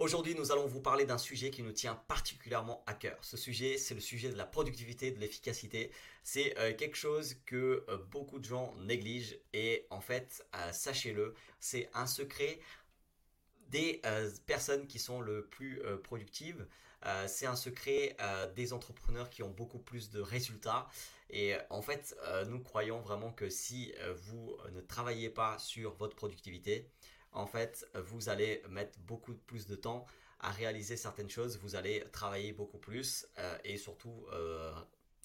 Aujourd'hui, nous allons vous parler d'un sujet qui nous tient particulièrement à cœur. Ce sujet, c'est le sujet de la productivité, de l'efficacité. C'est euh, quelque chose que euh, beaucoup de gens négligent et en fait, euh, sachez-le, c'est un secret des personnes qui sont le plus productives. c'est un secret des entrepreneurs qui ont beaucoup plus de résultats. Et en fait, nous croyons vraiment que si vous ne travaillez pas sur votre productivité, en fait, vous allez mettre beaucoup plus de temps à réaliser certaines choses, vous allez travailler beaucoup plus euh, et surtout, euh,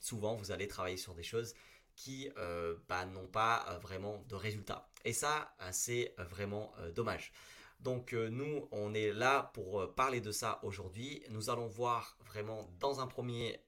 souvent, vous allez travailler sur des choses qui euh, bah, n'ont pas vraiment de résultats. Et ça, c'est vraiment dommage. Donc nous, on est là pour parler de ça aujourd'hui. Nous allons voir vraiment dans un premier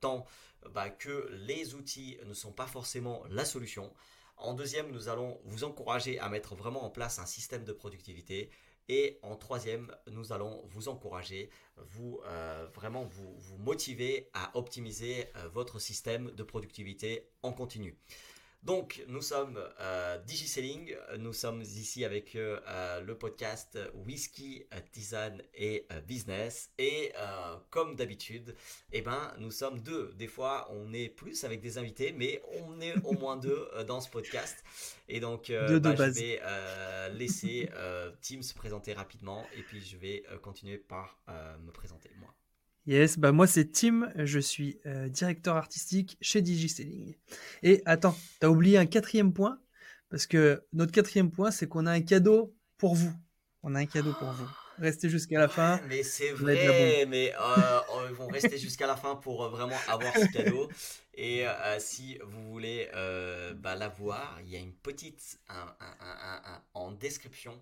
temps bah, que les outils ne sont pas forcément la solution. En deuxième, nous allons vous encourager à mettre vraiment en place un système de productivité. Et en troisième, nous allons vous encourager, vous euh, vraiment vous, motiver à optimiser euh, votre système de productivité en continu. Donc, nous sommes euh, DigiSelling. Nous sommes ici avec euh, le podcast Whisky, Tisane et euh, Business. Et comme d'habitude, eh ben, nous sommes deux. Des fois, on est plus avec des invités, mais on est au moins deux dans ce podcast. Et donc, bah, je vais laisser Tim se présenter rapidement et puis je vais continuer par me présenter moi. Yes, bah moi c'est Tim, je suis euh, directeur artistique chez DigiSelling. Et attends, t'as oublié un quatrième point, parce que notre quatrième point, c'est qu'on a un cadeau pour vous. On a un cadeau pour vous. Restez jusqu'à la fin. Mais c'est vrai, mais euh, ils vont rester jusqu'à la fin pour euh, vraiment avoir ce cadeau. Et euh, si vous voulez bah, la voir, il y a une petite en description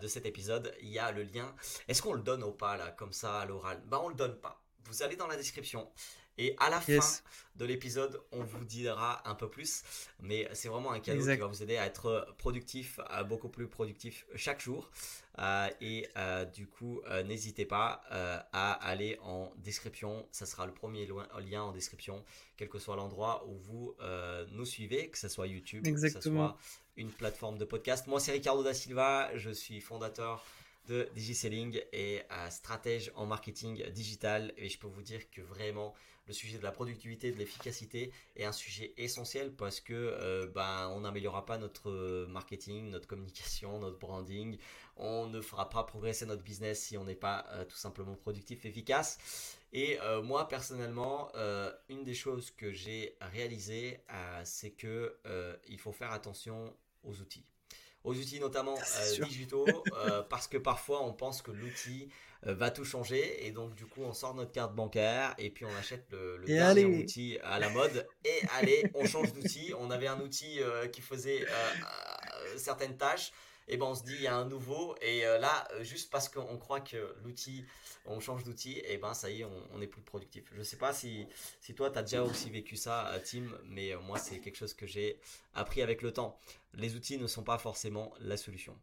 de cet épisode, il y a le lien. Est-ce qu'on le donne ou pas là, comme ça à l'oral? Bah on le donne pas. Vous allez dans la description. Et à la fin de l'épisode, on vous dira un peu plus. Mais c'est vraiment un cadeau qui va vous aider à être productif, beaucoup plus productif chaque jour. Euh, et euh, du coup, euh, n'hésitez pas à aller en description. Ça sera le premier lien en description, quel que soit l'endroit où vous nous suivez, que ce soit YouTube, que ce soit une plateforme de podcast. Moi, c'est Ricardo da Silva. Je suis fondateur de DigiSelling et stratège en marketing digital. Et je peux vous dire que vraiment, le sujet de la productivité, de l'efficacité est un sujet essentiel parce que euh, ben, on n'améliorera pas notre marketing, notre communication, notre branding. On ne fera pas progresser notre business si on n'est pas euh, tout simplement productif, efficace. Et euh, moi personnellement, une des choses que j'ai réalisées, c'est que il faut faire attention aux outils aux outils notamment digitaux, parce que parfois on pense que l'outil euh, va tout changer et donc du coup on sort notre carte bancaire et puis on achète le, dernier outil à la mode. Et allez on change d'outil. On avait un outil euh, qui faisait euh, certaines tâches et ben on se dit il y a un nouveau. Et là juste parce qu'on croit que l'outil on change d'outil et ben ça y est on, est plus productif. Je sais pas si si toi tu as déjà aussi vécu ça Tim mais moi c'est quelque chose que j'ai appris avec le temps. Les outils ne sont pas forcément la solution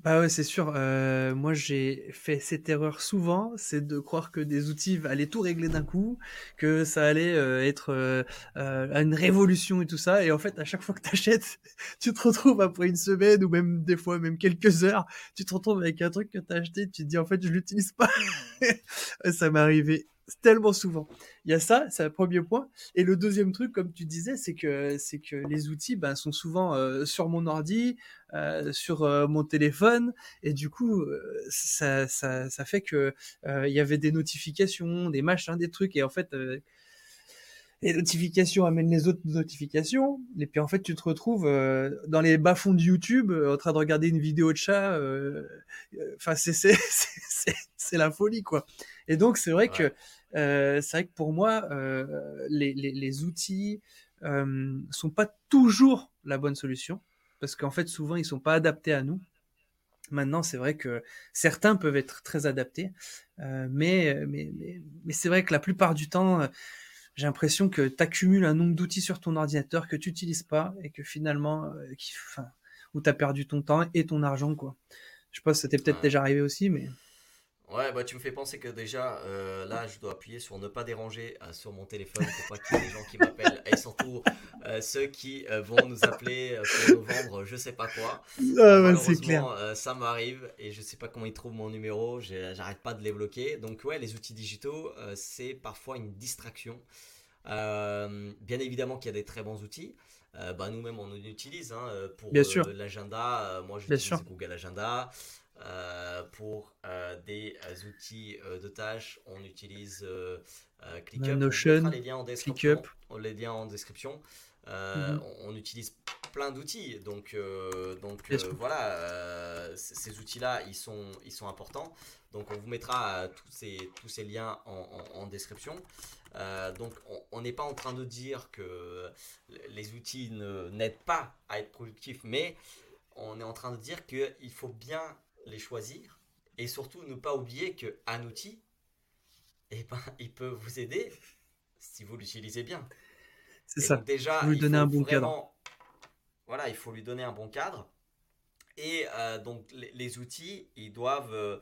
bah ouais, c'est sûr. Euh, moi, j'ai fait cette erreur souvent, c'est de croire que des outils allaient tout régler d'un coup, que ça allait euh, être euh, euh, une révolution et tout ça. Et en fait, à chaque fois que tu achètes, tu te retrouves après une semaine ou même des fois même quelques heures, tu te retrouves avec un truc que tu as acheté, tu te dis en fait je l'utilise pas. ça m'est arrivé tellement souvent. Il y a ça, c'est le premier point. Et le deuxième truc, comme tu disais, c'est que c'est que les outils ben, sont souvent euh, sur mon ordi, euh, sur euh, mon téléphone, et du coup, ça, ça, ça fait que il y avait des notifications, des machins, des trucs, et en fait, les notifications amènent les autres notifications, et puis en fait, tu te retrouves dans les bas-fonds de YouTube en train de regarder une vidéo de chat. Enfin, c'est c'est c'est la folie, quoi. Et donc, c'est vrai que euh, c'est vrai que pour moi, euh, les, les, les, outils euh, sont pas toujours la bonne solution parce qu'en fait, souvent, ils sont pas adaptés à nous. Maintenant, c'est vrai que certains peuvent être très adaptés, euh, mais, mais, mais, mais c'est vrai que la plupart du temps, euh, j'ai l'impression que tu accumules un nombre d'outils sur ton ordinateur que tu n'utilises pas et que finalement, euh, qui, où tu as perdu ton temps et ton argent. quoi. Je pense que c'était peut-être déjà arrivé aussi, mais... Ouais, bah tu me fais penser que déjà, euh, là, je dois appuyer sur ne pas déranger euh, sur mon téléphone pour pas qu'il y ait des gens qui m'appellent et surtout euh, ceux qui vont nous appeler pour nous vendre je sais pas quoi. Ah c'est clair. ça m'arrive et je sais pas comment ils trouvent mon numéro, j'arrête pas de les bloquer. Donc ouais, les outils digitaux, c'est parfois une distraction. bien évidemment qu'il y a des très bons outils. bah, nous-mêmes, on en utilise hein, pour l'agenda. moi, j'utilise Google Agenda. Euh, pour euh, des euh, outils de tâches, on utilise ClickUp. Notion, on les liens en description. On les liens en description. Mhm. on, utilise plein d'outils, donc, donc voilà, ces outils-là, ils sont, ils sont importants. Donc on vous mettra tous, ces, tous ces liens en, en, description. donc on n'est pas en train de dire que les outils n'aident pas à être productif, mais on est en train de dire qu'il faut bien les choisir et surtout ne pas oublier qu'un outil, eh ben, il peut vous aider si vous l'utilisez bien. C'est ça. déjà, lui donner un bon cadre. Voilà, il faut lui donner un bon cadre. Et euh, donc les, outils, ils doivent, euh,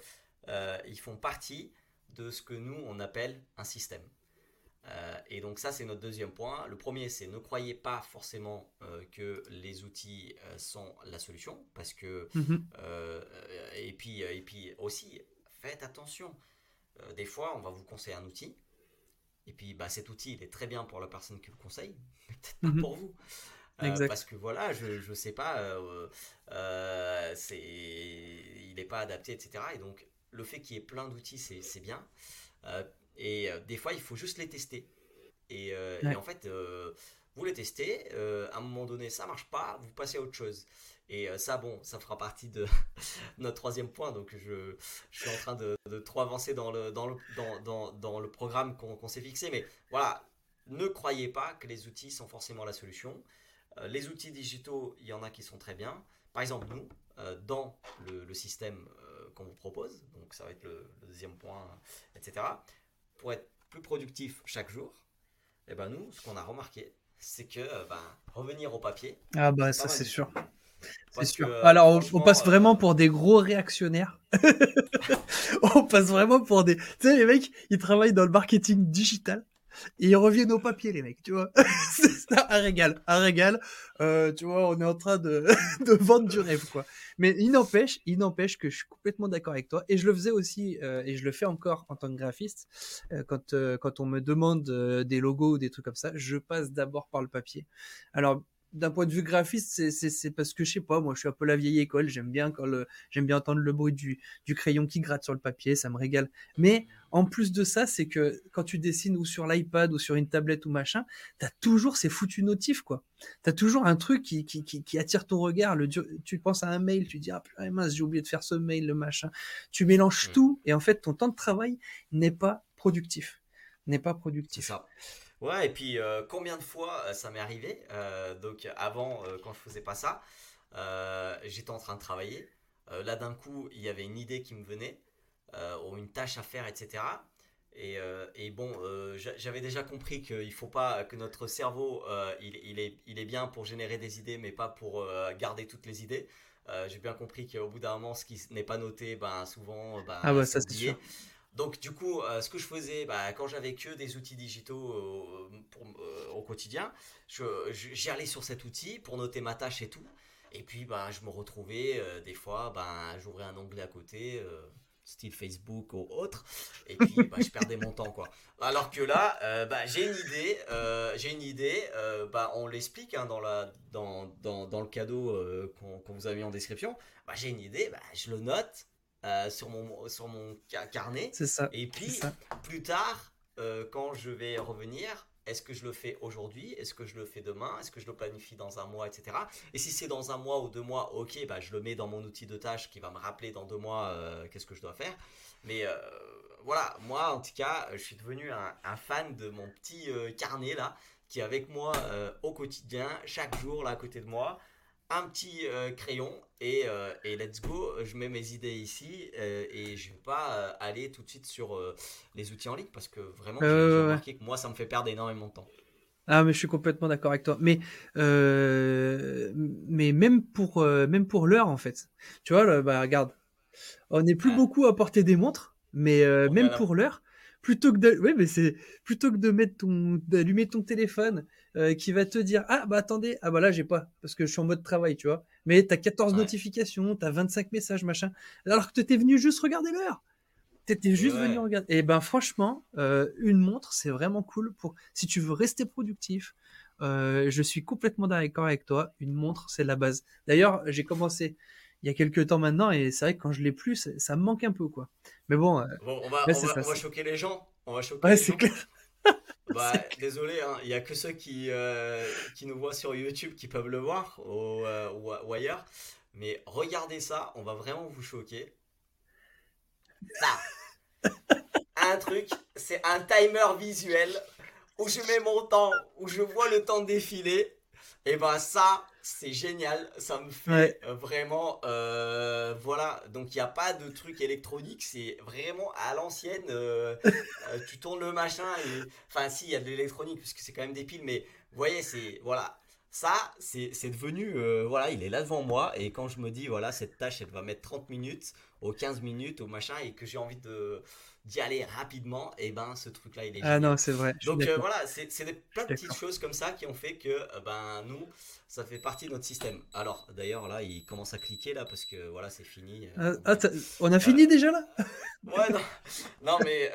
euh, ils font partie de ce que nous on appelle un système. Euh, et donc ça, c'est notre deuxième point. Le premier, c'est ne croyez pas forcément euh, que les outils euh, sont la solution, parce que mhm. et puis et puis aussi, faites attention. des fois, on va vous conseiller un outil, et puis bah, cet outil, il est très bien pour la personne qui le conseille, mais peut-être pas mhm. pour vous. parce que voilà, je ne sais pas, c'est, il n'est pas adapté, etc. Et donc, le fait qu'il y ait plein d'outils, c'est bien. Et euh, des fois, il faut juste les tester. Et, euh, en fait, euh, vous les testez, à un moment donné, ça marche pas, vous passez à autre chose. Et ça, bon, ça fera partie de notre troisième point. Donc, je, je suis en train de, de, trop avancer dans le, dans le, dans, dans, dans le programme qu'on s'est fixé. Mais voilà, ne croyez pas que les outils sont forcément la solution. les outils digitaux, il y en a qui sont très bien. Par exemple, nous, dans le, le système qu'on vous propose, donc ça va être le, le deuxième point, etc pour être plus productif chaque jour, et eh ben nous, ce qu'on a remarqué, c'est que euh, ben, revenir au papier. Ah bah ça c'est sûr. C'est sûr. Alors on, passe euh, vraiment pour des gros réactionnaires. on passe vraiment pour des. Tu sais les mecs, ils travaillent dans le marketing digital et ils reviennent au papier les mecs, tu vois. un régal, un régal. Euh, tu vois, on est en train de, vendre du rêve quoi. Mais il n'empêche, il n'empêche que je suis complètement d'accord avec toi. Et je le faisais aussi, euh, et je le fais encore en tant que graphiste. Euh, quand, on me demande des logos ou des trucs comme ça, je passe d'abord par le papier. Alors, d'un point de vue graphiste, c'est parce que je sais pas, moi je suis un peu la vieille école, j'aime bien quand j'aime bien entendre le bruit du, du crayon qui gratte sur le papier, ça me régale. Mais en plus de ça, c'est que quand tu dessines ou sur l'iPad ou sur une tablette ou machin, t'as toujours ces foutus notifs quoi. T'as toujours un truc qui, qui, qui, attire ton regard. Le, tu penses à un mail, tu dis ah mince j'ai oublié de faire ce mail, le machin. Tu mélanges tout et en fait ton temps de travail n'est pas productif, n'est pas productif. ça. Ouais, et puis euh, combien de fois euh, ça m'est arrivé euh, Donc avant, quand je faisais pas ça, j'étais en train de travailler. là d'un coup, il y avait une idée qui me venait, ou une tâche à faire, etc. Et, et bon, j'avais déjà compris qu'il faut pas que notre cerveau, il, il, est, il est bien pour générer des idées, mais pas pour garder toutes les idées. J'ai bien compris qu'au bout d'un moment, ce qui n'est pas noté, ben souvent, ben, ah ouais, ça c'est. Donc du coup, euh, ce que je faisais, bah, quand j'avais que des outils digitaux euh, euh, au quotidien, j'y allais sur cet outil pour noter ma tâche et tout. Et puis, bah, je me retrouvais des fois, bah, j'ouvrais un onglet à côté, style Facebook ou autre, et puis bah, je perdais mon temps quoi. Alors que là, bah, j'ai une idée, j'ai une idée, bah, on l'explique hein, dans, la, dans, dans, dans, le cadeau qu'on vous a mis en description. Bah, j'ai une idée, bah, je le note euh, sur, mon, sur mon carnet. Ça. Et puis, plus tard, euh, quand je vais revenir, est-ce que je le fais aujourd'hui? Est-ce que je le fais demain? Est-ce que je le planifie dans un mois, etc. Et si c'est dans un mois ou deux mois, ok, bah, je le mets dans mon outil de tâche qui va me rappeler dans deux mois euh, qu'est-ce que je dois faire. Mais voilà, moi en tout cas, je suis devenu un, un fan de mon petit carnet là, qui est avec moi au quotidien, chaque jour là à côté de moi un petit euh, crayon et, euh, et, let's go, je mets mes idées ici euh, et je vais pas aller tout de suite sur les outils en ligne parce que vraiment j'ai remarqué que moi ça me fait perdre énormément de temps. Ah mais je suis complètement d'accord avec toi. Mais mais même pour même pour l'heure en fait. Tu vois, bah regarde, on n'est plus beaucoup à porter des montres Mais même pour l'heure, plutôt que de, ouais, mais c'est plutôt que de mettre ton, d'allumer ton téléphone qui va te dire ah bah attendez ah bah là j'ai pas parce que je suis en mode travail tu vois. Mais t'as 14 ouais. notifications, t'as 25 messages machin. Alors que t'étais venu juste regarder l'heure. T'étais juste venu regarder. Et ben franchement, une montre c'est vraiment cool pour si tu veux rester productif. je suis complètement d'accord avec toi. Une montre c'est la base. D'ailleurs j'ai commencé il y a quelques temps maintenant et c'est vrai que quand je l'ai plus, ça me manque un peu quoi. Mais bon, euh, on, va, on, va, choquer les gens. On va choquer ouais, c'est clair. bah, désolé, hein, il n'y a que ceux qui, euh, qui nous voient sur YouTube qui peuvent le voir euh, ou, ailleurs. Mais regardez ça, on va vraiment vous choquer. Ça, un truc, c'est un timer visuel où je mets mon temps, où je vois le temps défiler. Et ben ça, c'est génial, ça me fait euh, vraiment, euh, voilà, donc il n'y a pas de truc électronique, c'est vraiment à l'ancienne, euh, tu tournes le machin, et... enfin si, il y a de l'électronique, puisque c'est quand même des piles, mais vous voyez, c'est, voilà, ça, c'est devenu, voilà, il est là devant moi, et quand je me dis, voilà, cette tâche, elle va mettre 30 minutes, aux 15 minutes, au machin, et que j'ai envie de d'y aller rapidement, et ben ce truc-là, il est Ah non, c'est vrai. Donc euh, voilà, c'est plein de petites choses comme ça qui ont fait que euh, ben nous, ça fait partie de notre système. Alors d'ailleurs là, il commence à cliquer là parce que voilà, c'est fini. Euh, ah, on a fini déjà là? Ouais, non, non mais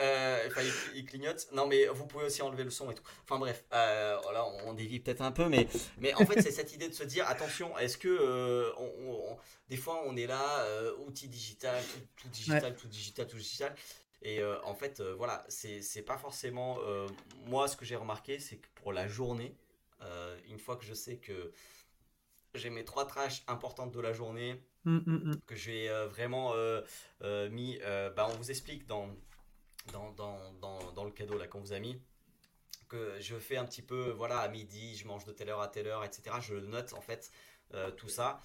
enfin, il, clignote. Non mais vous pouvez aussi enlever le son et tout. Enfin bref, voilà, on, dévie peut-être un peu, mais mais en fait c'est cette idée de se dire attention, est-ce que on, des fois on est là, outil digital, tout, digital, tout digital, tout digital. Et euh, en fait, euh, voilà, c'est pas forcément. Euh, moi, ce que j'ai remarqué, c'est que pour la journée, une fois que je sais que j'ai mes trois tâches importantes de la journée, mmh, mmh, mmh. que j'ai vraiment mis. bah, on vous explique dans, dans, dans, dans, dans le cadeau qu'on vous a mis que je fais un petit peu, voilà, à midi, je mange de telle heure à telle heure, etc. Je note en fait tout ça,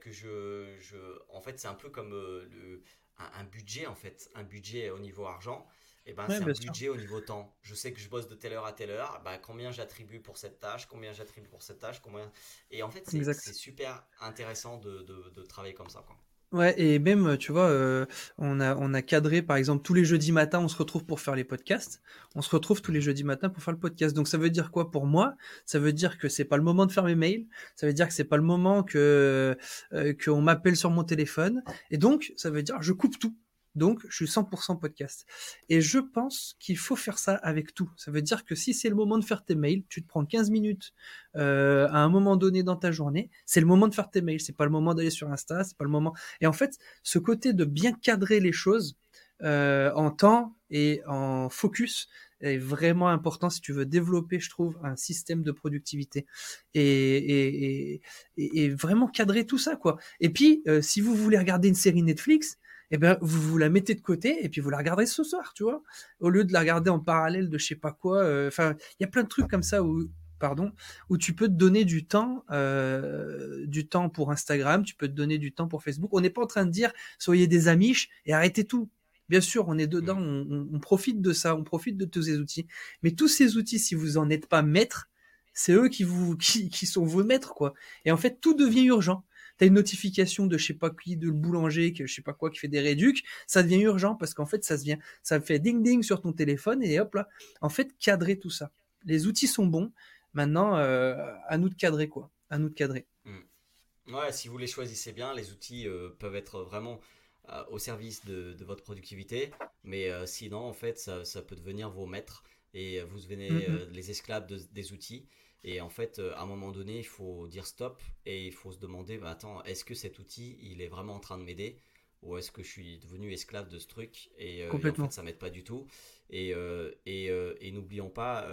que je, je, en fait, c'est un peu comme le, un, budget en fait, un budget au niveau argent. Et eh ben, c'est un budget au niveau temps. Je sais que je bosse de telle heure à telle heure. Ben, combien j'attribue pour cette tâche Combien j'attribue pour cette tâche combien... Et en fait, c'est super intéressant de, de, de, travailler comme ça. Quoi. Ouais, et même, tu vois, euh, on, a, on a cadré, par exemple, tous les jeudis matins, on se retrouve pour faire les podcasts. On se retrouve tous les jeudis matins pour faire le podcast. Donc, ça veut dire quoi pour moi? Ça veut dire que c'est pas le moment de faire mes mails. Ça veut dire que c'est pas le moment que euh, qu'on m'appelle sur mon téléphone. Et donc, ça veut dire je coupe tout. Donc, je suis 100% podcast. Et je pense qu'il faut faire ça avec tout. Ça veut dire que si c'est le moment de faire tes mails, tu te prends 15 minutes euh, à un moment donné dans ta journée, c'est le moment de faire tes mails. C'est pas le moment d'aller sur Insta, c'est pas le moment. Et en fait, ce côté de bien cadrer les choses euh, en temps et en focus est vraiment important si tu veux développer, je trouve, un système de productivité et, vraiment cadrer tout ça, quoi. Et puis, euh, si vous voulez regarder une série Netflix, eh ben vous vous la mettez de côté et puis vous la regardez ce soir, tu vois, au lieu de la regarder en parallèle de je sais pas quoi. Euh, enfin, il y a plein de trucs comme ça où pardon, où tu peux te donner du temps, euh, du temps pour Instagram, tu peux te donner du temps pour Facebook. On n'est pas en train de dire soyez des amiches et arrêtez tout. Bien sûr, on est dedans, on, on, profite de ça, on profite de tous ces outils. Mais tous ces outils, si vous en êtes pas maître, c'est eux qui vous, qui, qui sont vos maîtres, quoi. Et en fait, tout devient urgent t'as une notification de je sais pas qui, de le boulanger, que je sais pas quoi, qui fait des réducs, ça devient urgent parce qu'en fait, ça devient, ça fait ding ding sur ton téléphone et hop là. En fait, cadrer tout ça. Les outils sont bons. Maintenant, euh, à nous de cadrer quoi. À nous de cadrer. Hmm. Ouais, si vous les choisissez bien, les outils euh, peuvent être vraiment euh, au service de, votre productivité. Mais sinon, en fait, ça, peut devenir vos maîtres et vous devenez mm-hmm. les esclaves des outils. Et en fait, euh, à un moment donné, il faut dire stop et il faut se demander, bah, attends, est-ce que cet outil, il est vraiment en train de m'aider ou est-ce que je suis devenu esclave de ce truc et, euh, en fait, ça m'aide pas du tout. Et, euh, et, et n'oublions pas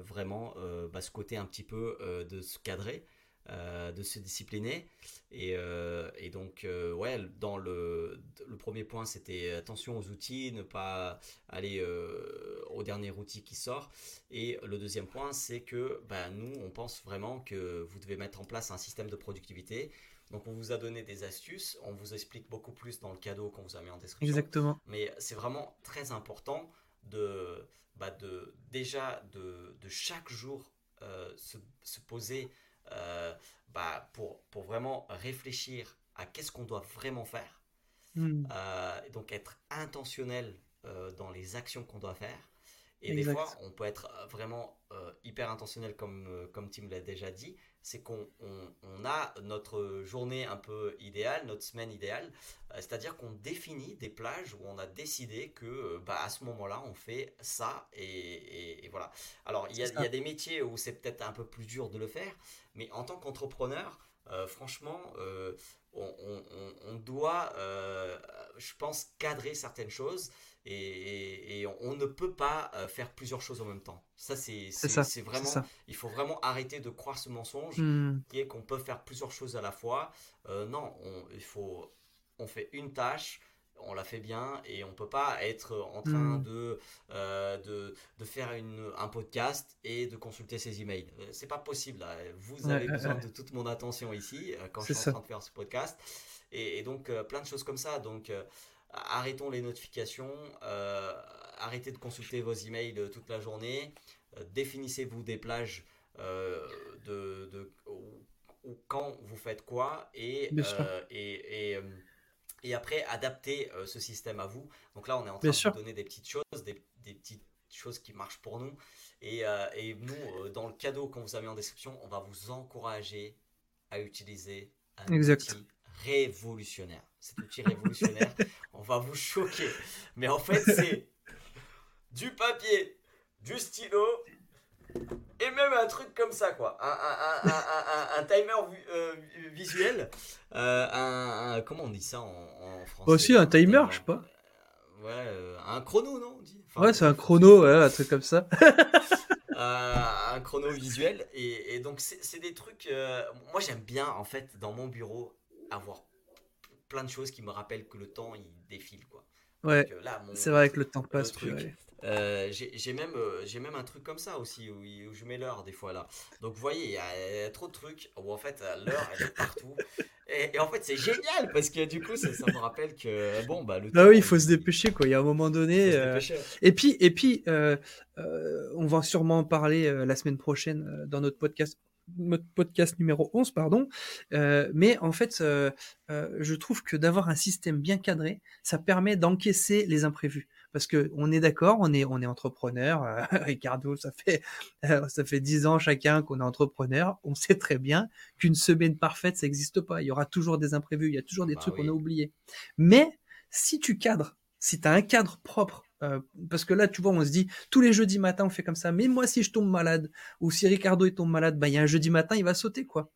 vraiment bah, ce côté un petit peu de se cadrer. Euh, de se discipliner. Et, euh, et donc, euh, ouais, dans le, le premier point, c'était attention aux outils, ne pas aller au dernier outil qui sort. Et le deuxième point, c'est que bah, nous, on pense vraiment que vous devez mettre en place un système de productivité. Donc on vous a donné des astuces, on vous explique beaucoup plus dans le cadeau qu'on vous a mis en description. Exactement. Mais c'est vraiment très important de, bah de déjà de, de chaque jour se, se, poser euh, bah, pour, pour vraiment réfléchir à qu'est-ce qu'on doit vraiment faire. Mmh. donc être intentionnel dans les actions qu'on doit faire. Et des fois, on peut être vraiment hyper intentionnel, comme, comme Tim l'a déjà dit. C'est qu'on on, a notre journée un peu idéale, notre semaine idéale. C'est-à-dire qu'on définit des plages où on a décidé que bah, à ce moment-là, on fait ça. Et, voilà. Alors, il y, y, a des métiers où c'est peut-être un peu plus dur de le faire. Mais en tant qu'entrepreneur, franchement, on, doit, je pense, cadrer certaines choses et, on, ne peut pas euh, faire plusieurs choses en même temps. Ça, c'est vraiment. Il faut vraiment arrêter de croire ce mensonge hmm. qui est qu'on peut faire plusieurs choses à la fois. Euh, non, on, il faut. On fait une tâche, on la fait bien et on peut pas être en train hmm. de, euh, de, de, faire une, un podcast et de consulter ses emails. c'est pas possible. Vous avez besoin de toute mon attention ici quand je suis en train de faire ce podcast. Et, et donc, plein de choses comme ça. Donc, arrêtons les notifications, euh, arrêtez de consulter vos emails euh, toute la journée, euh, définissez-vous des plages de, quand vous faites quoi et, et, et, après adapter ce système à vous. Donc là, on est en train de vous donner des petites choses, des, petites choses qui marchent pour nous. Et, nous, dans le cadeau qu'on vous a mis en description, on va vous encourager à utiliser un exact révolutionnaire. Cet outil révolutionnaire, on va vous choquer. Mais en fait, c'est du papier, du stylo et même un truc comme ça, quoi. Un, timer euh, visuel. Euh, un, comment on dit ça en, français Aussi un timer, je sais pas. Ouais, euh, un chrono, non Ouais, c'est un chrono, ouais, un truc comme ça. un chrono visuel. Et, et donc, c'est des trucs. moi, j'aime bien, en fait, dans mon bureau, avoir plein de choses qui me rappellent que le temps il défile quoi. Ouais. Euh, c'est vrai que le temps passe. Euh, j'ai même, euh, j'ai même un truc comme ça aussi où, je mets l'heure des fois là. Donc vous voyez, il y, a trop de trucs où en fait l'heure elle est partout. Et, en fait c'est génial parce que du coup ça, me rappelle que bon bah le. Ah oui, il faut se dépêcher quoi. Il y a un moment donné. Et puis et puis on va sûrement en parler la semaine prochaine dans notre podcast notre podcast numéro 11, pardon. Euh, mais en fait, euh, euh, je trouve que d'avoir un système bien cadré, ça permet d'encaisser les imprévus. Parce que on est d'accord, on est, on est entrepreneur. Ricardo, ça fait, ça fait dix ans chacun qu'on est entrepreneur. On sait très bien qu'une semaine parfaite, ça n'existe pas. Il y aura toujours des imprévus, il y a toujours des bah trucs qu'on a oubliés. Mais si tu cadres, si tu as un cadre propre euh, parce que là, tu vois, on se dit, tous les jeudis matin, on fait comme ça. Mais moi, si je tombe malade, ou si Ricardo il tombe malade, bah, il y a un jeudi matin, il va sauter, quoi.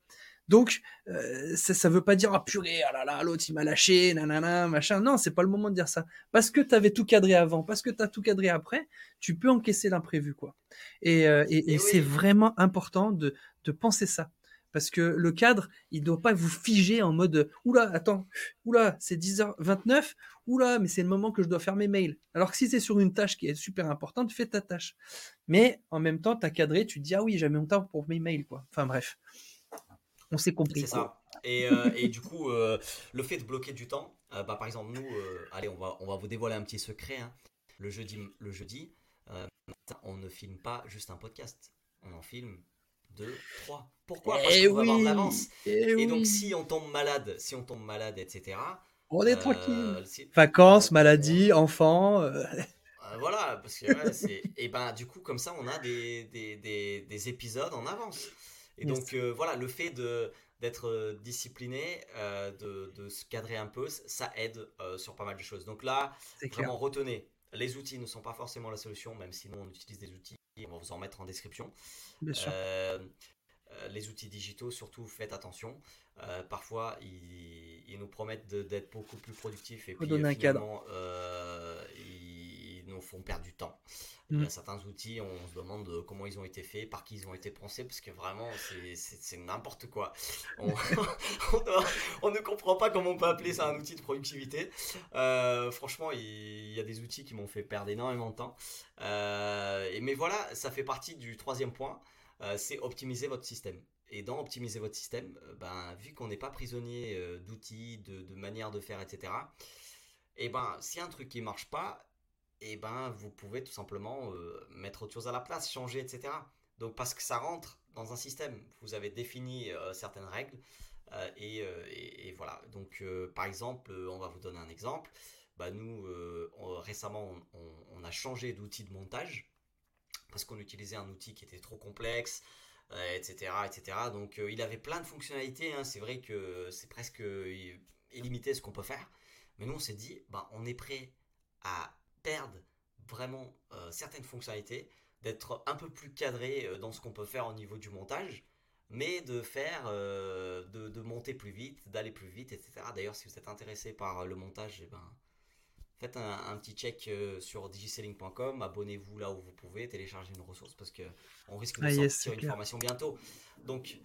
Donc, euh, ça, ça veut pas dire, ah purée, ah là là, l'autre, il m'a lâché, nanana, machin. Non, c'est pas le moment de dire ça. Parce que tu avais tout cadré avant, parce que tu as tout cadré après, tu peux encaisser l'imprévu, quoi. Et, euh, et, et, c'est vraiment important de, de penser ça. Parce que le cadre, il ne doit pas vous figer en mode Oula, attends, oula, c'est 10h29, oula, mais c'est le moment que je dois faire mes mails. Alors que si c'est sur une tâche qui est super importante, fais ta tâche. Mais en même temps, tu as cadré, tu te dis Ah oui, j'ai mon temps pour mes mails, quoi. Enfin bref, on s'est compris. C'est ça. Et, euh, et, du coup, euh, le fait de bloquer du temps, euh, bah, par exemple, nous, allez, on va, on va vous dévoiler un petit secret. Hein. Le jeudi, le jeudi on ne filme pas juste un podcast, on en filme 2, 3. Pourquoi? Parce eh qu'on va avoir de l'avance. Et, eh donc si on tombe malade, si on tombe malade, etc. On est tranquille. Vacances, maladie, enfants. Voilà, parce que c'est. Et ben du coup, comme ça, on a des, des, des, des épisodes en avance. Et donc voilà, le fait de d'être discipliné, de, de, se cadrer un peu, ça aide sur pas mal de choses. Donc là, vraiment retenez, les outils ne sont pas forcément la solution, même si nous on utilise des outils, on va vous en mettre en description. Euh, euh, les outils digitaux, surtout, faites attention. Euh, parfois, ils, nous promettent d'être beaucoup plus productifs et puis finalement, ils nous font perdre du temps. Il y a mm. certains outils, on se demande comment ils ont été faits, par qui ils ont été pensés, parce que vraiment, c'est n'importe quoi. On, on, ne comprend pas comment on peut appeler ça un outil de productivité. franchement, il, y a des outils qui m'ont fait perdre énormément de temps. et, mais voilà, ça fait partie du troisième point. Euh, c'est optimiser votre système. Et dans optimiser votre système, euh, ben, vu qu'on n'est pas prisonnier euh, d'outils, de, de manières de faire, etc., et ben, si un truc qui marche pas, et ben, vous pouvez tout simplement mettre autre chose à la place, changer, etc. Donc, parce que ça rentre dans un système. Vous avez défini certaines règles. et, voilà. Donc, par exemple, on va vous donner un exemple. Bah, nous, récemment, on, a changé d'outil de montage parce qu'on utilisait un outil qui était trop complexe, etc., etc. Donc, il avait plein de fonctionnalités. Hein. C'est vrai que c'est presque illimité ce qu'on peut faire. Mais nous, on s'est dit, bah, on est prêt à perdre vraiment euh, certaines fonctionnalités, d'être un peu plus cadré euh, dans ce qu'on peut faire au niveau du montage, mais de faire, euh, de, monter plus vite, d'aller plus vite, etc. D'ailleurs, si vous êtes intéressé par le montage, eh ben, faites un, petit check sur digiselling.com, abonnez-vous là où vous pouvez, téléchargez une ressource parce qu'on risque de ah, sortir une formation bientôt. Donc,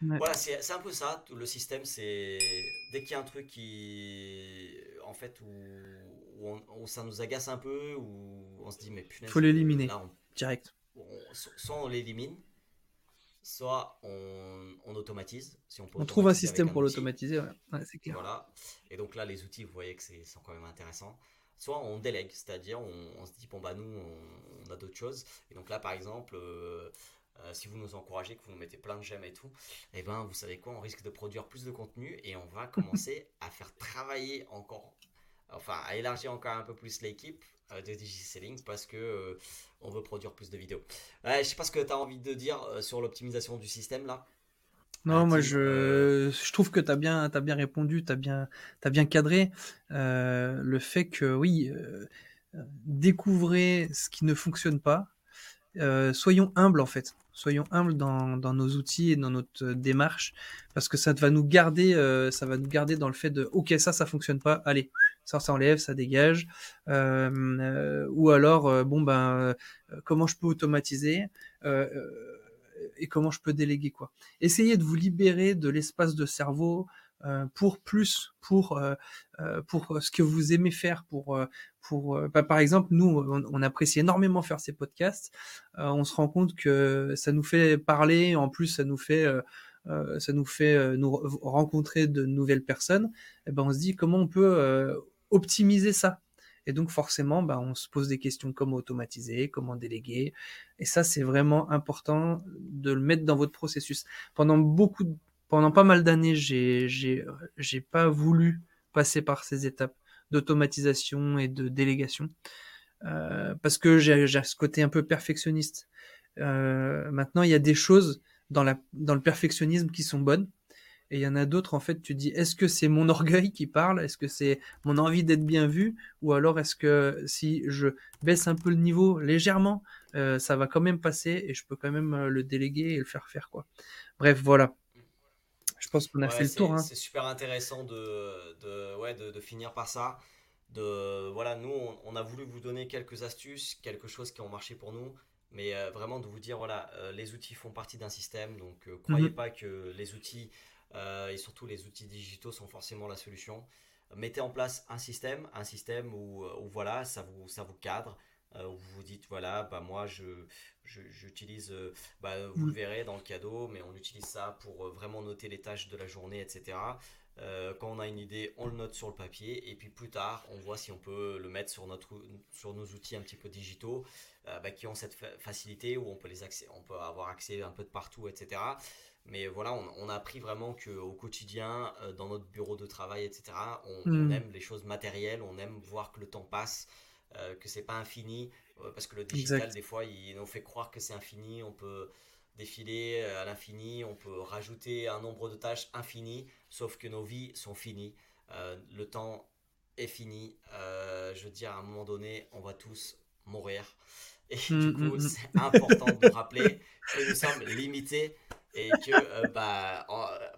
voilà, c'est un peu ça, tout le système, c'est dès qu'il y a un truc qui, en fait, où, ça nous agace un peu, où on se dit, mais punaise. Faut l'éliminer, direct. soit on l'élimine, soit on, automatise. Si on, on trouve un système pour l'automatiser, ouais. c'est clair. Voilà, et donc là, les outils, vous voyez que c'est quand même intéressant. Soit on délègue, c'est-à-dire on, se dit, bon bah nous, on, a d'autres choses. Et donc là, par exemple, euh, euh, si vous nous encouragez, que vous nous mettez plein de j'aime et tout, et eh ben vous savez quoi, on risque de produire plus de contenu et on va commencer à faire travailler encore, enfin à élargir encore un peu plus l'équipe euh, de DigiSelling parce que euh, on veut produire plus de vidéos. je sais pas ce que tu as envie de dire sur l'optimisation du système là. Non, moi je, je trouve que tu as bien, as bien répondu, tu as bien, as bien cadré le fait que oui, découvrez ce qui ne fonctionne pas, soyons humbles en fait soyons humbles dans, nos outils et dans notre euh, démarche parce que ça va nous garder euh, ça va nous garder dans le fait de ok ça ça fonctionne pas allez ça s'enlève ça dégage euh, ou alors bon ben comment je peux automatiser et comment je peux déléguer quoi. Essayez de vous libérer de l'espace de cerveau euh, pour plus, pour euh, euh, pour ce que vous aimez faire, pour pour bah, par exemple nous on, apprécie énormément faire ces podcasts. on se rend compte que ça nous fait parler, en plus ça nous fait ça nous fait nous rencontrer de nouvelles personnes. Et ben on se dit comment on peut optimiser ça. Et donc forcément, bah, on se pose des questions comment automatiser, comment déléguer. Et ça, c'est vraiment important de le mettre dans votre processus. Pendant beaucoup pendant pas mal d'années, j'ai, j'ai, j'ai pas voulu passer par ces étapes d'automatisation et de délégation euh, parce que j'ai, ce côté un peu perfectionniste. Euh, maintenant, il y a des choses dans le perfectionnisme qui sont bonnes. Et il y en a d'autres, en fait, tu dis, est-ce que c'est mon orgueil qui parle? Est-ce que c'est mon envie d'être bien vu? Ou alors est-ce que si je baisse un peu le niveau légèrement, euh, ça va quand même passer et je peux quand même le déléguer et le faire faire, quoi. Bref, voilà. Je pense qu'on a fait le tour. Hein. C'est super intéressant de, de, ouais, de, de, finir par ça. De, voilà, nous, on, a voulu vous donner quelques astuces, quelque chose qui ont marché pour nous, mais euh, vraiment de vous dire, voilà, euh, les outils font partie d'un système, donc euh, croyez mhm. pas que les outils, et surtout les outils digitaux, sont forcément la solution. Mettez en place un système, un système où, où voilà, ça vous, ça vous cadre, euh, où vous vous dites voilà bah moi je j'utilise euh, bah, vous le mm. verrez dans le cadeau mais on utilise ça pour euh, vraiment noter les tâches de la journée etc quand on a une idée on le note sur le papier et puis plus tard on voit si on peut le mettre sur notre sur nos outils un petit peu digitaux bah, qui ont cette facilité où on peut les accès, on peut avoir accès un peu de partout etc mais voilà, on, a appris vraiment qu'au quotidien, dans notre bureau de travail, etc., on, on, mm. aime les choses matérielles, on aime voir que le temps passe, euh, que c'est pas infini, euh, parce que le digital, des fois, il nous fait croire que c'est infini, on peut défiler euh, à l'infini, on peut rajouter un nombre de tâches infini, sauf que nos vies sont finies, le temps est fini, je veux dire, à un moment donné, on va tous mourir. Et mm, du coup, mm, mm. c'est important de rappeler que nous sommes limités et que bah,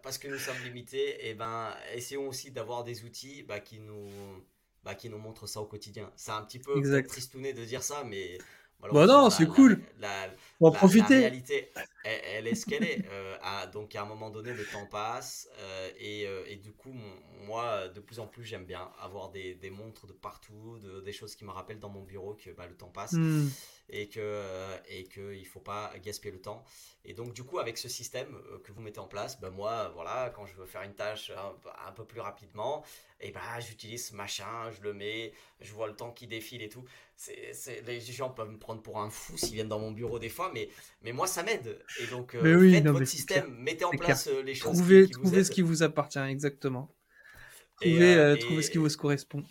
parce que nous sommes limités, et eh ben, essayons aussi d'avoir des outils bah, qui nous bah, qui nous montre ça au quotidien. C'est un petit peu tristouné de dire ça, mais. Bah non, c'est cool. La, On va profiter. La réalité, elle, est ce qu'elle est. Euh, donc à un moment donné, le temps passe euh, et, euh, et, du coup, moi, de plus en plus, j'aime bien avoir des, des, montres de partout, de, des choses qui me rappellent dans mon bureau que bah, le temps passe hmm. et que et que il faut pas gaspiller le temps. Et donc du coup, avec ce système que vous mettez en place, bah, moi, voilà, quand je veux faire une tâche un, un peu plus rapidement, et bah j'utilise ce machin, je le mets, je vois le temps qui défile et tout. C'est, les gens peuvent me prendre pour un fou s'ils viennent dans mon bureau des fois, mais, mais moi ça m'aide. Et donc, Mais oui, faites non, votre système, clair, mettez en place les choses Trouvez, qui, qui vous trouvez ce qui vous appartient, exactement. Et, Trouvez, euh, euh, trouvez ce qui et- vous correspond.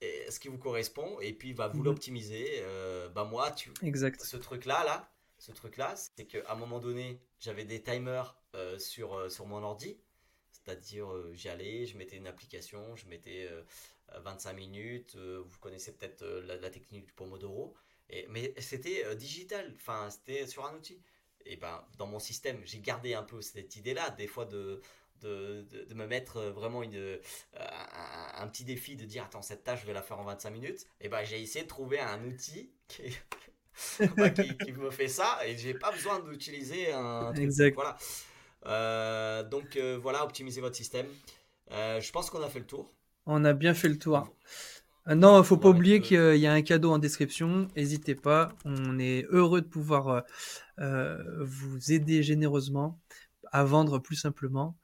et ce qui vous correspond et puis bah, vous Mhm. l'optimisez. Euh, bah moi, tu, Exact. ce truc là là, ce truc là, c'est qu'à un moment donné, j'avais des timers euh, sur euh, sur mon ordi, c'est-à-dire euh, j'y allais, je mettais une application, je mettais euh, 25 minutes. euh, vous connaissez peut-être euh, la, la technique du Pomodoro, et mais c'était euh, digital, enfin c'était sur un outil. Et ben dans mon système, j'ai gardé un peu cette idée là, des fois de de, de, de me mettre vraiment une, euh, un, un petit défi de dire attends cette tâche je vais la faire en 25 minutes et ben j'ai essayé de trouver un outil qui, qui, qui me fait ça et j'ai pas besoin d'utiliser un truc. Exact. voilà Euh, donc euh, voilà optimisez votre système je pense qu'on a fait le tour On a bien fait le tour. Euh, Non, faut pas oublier mettre, qu'il y a un cadeau en description. N'hésitez pas. On est heureux de pouvoir euh, euh, vous aider généreusement à vendre plus simplement.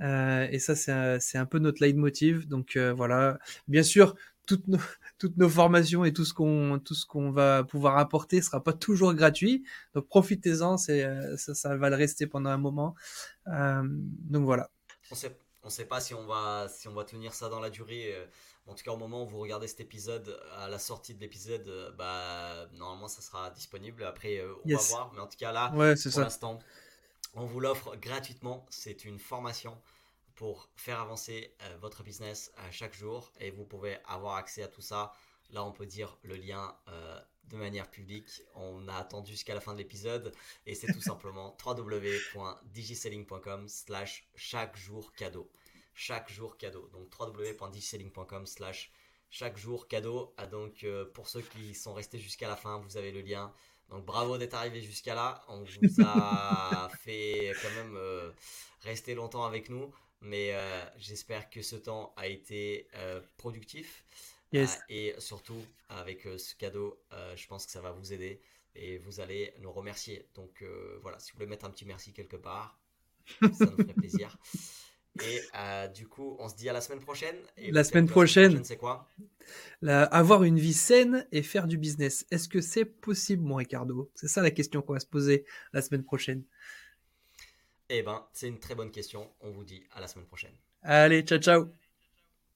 Euh, et ça, c'est un, peu notre leitmotiv. Donc euh, voilà. Bien sûr, toutes nos, toutes nos formations et tout ce qu'on tout ce qu'on va pouvoir apporter sera pas toujours gratuit. Donc profitez-en. C'est euh, ça, ça va le rester pendant un moment. Euh, donc voilà. on sait on sait pas si on va si on va tenir ça dans la durée euh, en tout cas au moment où vous regardez cet épisode à la sortie de l'épisode euh, bah normalement ça sera disponible. Après euh, on Yes. va voir. Mais en tout cas là Ouais, pour l'instant on vous l'offre gratuitement. C'est une formation pour faire avancer euh, votre business chaque jour. Et vous pouvez avoir accès à tout ça. Là on peut dire le lien euh, de manière publique. On a attendu jusqu'à la fin de l'épisode. Et c'est tout simplement www.digiselling.com slash chaque jour cadeau chaque jour cadeau. Donc www.digiselling.com slash chaque jour cadeau. Ah, donc euh, pour ceux qui sont restés jusqu'à la fin vous avez le lien. Donc bravo d'être arrivé jusqu'à là. On vous a fait quand même euh, rester longtemps avec nous. Mais euh, j'espère que ce temps a été productif. Yes. euh, et surtout, avec ce cadeau, je pense que ça va vous aider et vous allez nous remercier. Donc voilà, si vous voulez mettre un petit merci quelque part, ça nous ferait plaisir. Et euh, du coup, on se dit à la semaine prochaine. Et La semaine prochaine. c'est quoi? La- avoir une vie saine et faire du business. Est-ce que c'est possible, mon Ricardo? C'est ça la question qu'on va se poser la semaine prochaine. Eh ben, c'est une très bonne question. On vous dit à la semaine prochaine. Allez, ciao, ciao